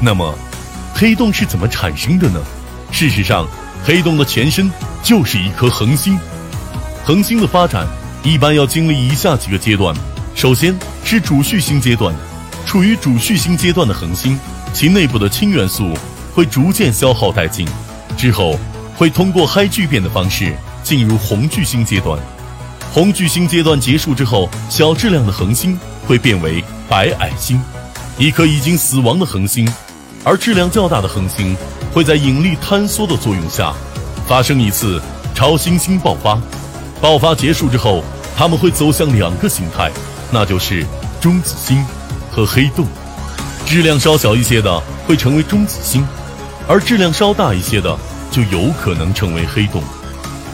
那么，黑洞是怎么产生的呢？事实上，黑洞的前身就是一颗恒星。恒星的发展一般要经历以下几个阶段：首先是主序星阶段，处于主序星阶段的恒星，其内部的氢元素会逐渐消耗殆尽，之后会通过氦聚变的方式进入红巨星阶段。红巨星阶段结束之后，小质量的恒星会变为白矮星，一颗已经死亡的恒星。而质量较大的恒星会在引力坍缩的作用下，发生一次超新星爆发。爆发结束之后，它们会走向两个形态，那就是中子星和黑洞。质量稍小一些的会成为中子星，而质量稍大一些的就有可能成为黑洞。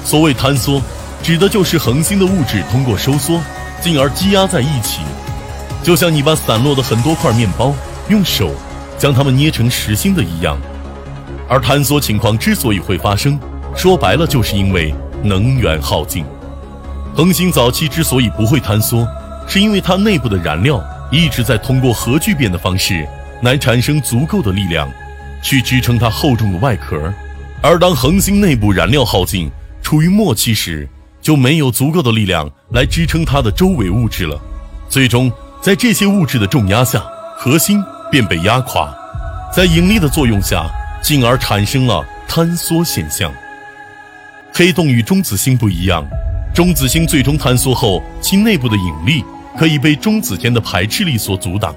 所谓坍缩，指的就是恒星的物质通过收缩，进而积压在一起，就像你把散落的很多块面包用手。将它们捏成实心的一样，而坍缩情况之所以会发生，说白了就是因为能源耗尽。恒星早期之所以不会坍缩，是因为它内部的燃料一直在通过核聚变的方式来产生足够的力量，去支撑它厚重的外壳。而当恒星内部燃料耗尽，处于末期时，就没有足够的力量来支撑它的周围物质了。最终，在这些物质的重压下，核心。便被压垮，在引力的作用下，进而产生了坍缩现象。黑洞与中子星不一样，中子星最终坍缩后，其内部的引力可以被中子间的排斥力所阻挡，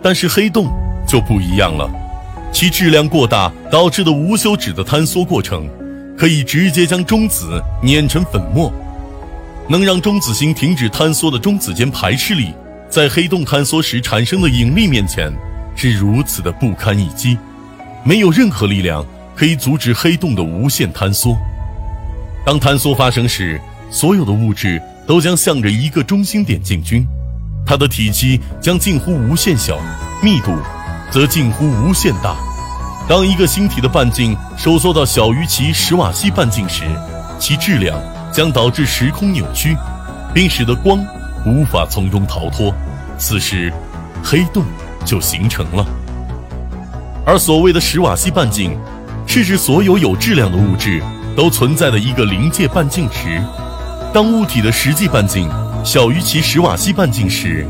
但是黑洞就不一样了，其质量过大导致的无休止的坍缩过程，可以直接将中子碾成粉末。能让中子星停止坍缩的中子间排斥力，在黑洞坍缩时产生的引力面前。是如此的不堪一击，没有任何力量可以阻止黑洞的无限坍缩。当坍缩发生时，所有的物质都将向着一个中心点进军，它的体积将近乎无限小，密度则近乎无限大。当一个星体的半径收缩到小于其史瓦西半径时，其质量将导致时空扭曲，并使得光无法从中逃脱。此时，黑洞。就形成了。而所谓的史瓦西半径，是指所有有质量的物质都存在的一个临界半径值。当物体的实际半径小于其史瓦西半径时，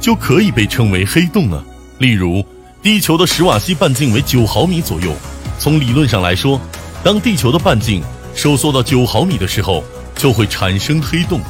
就可以被称为黑洞了。例如，地球的史瓦西半径为九毫米左右。从理论上来说，当地球的半径收缩到九毫米的时候，就会产生黑洞。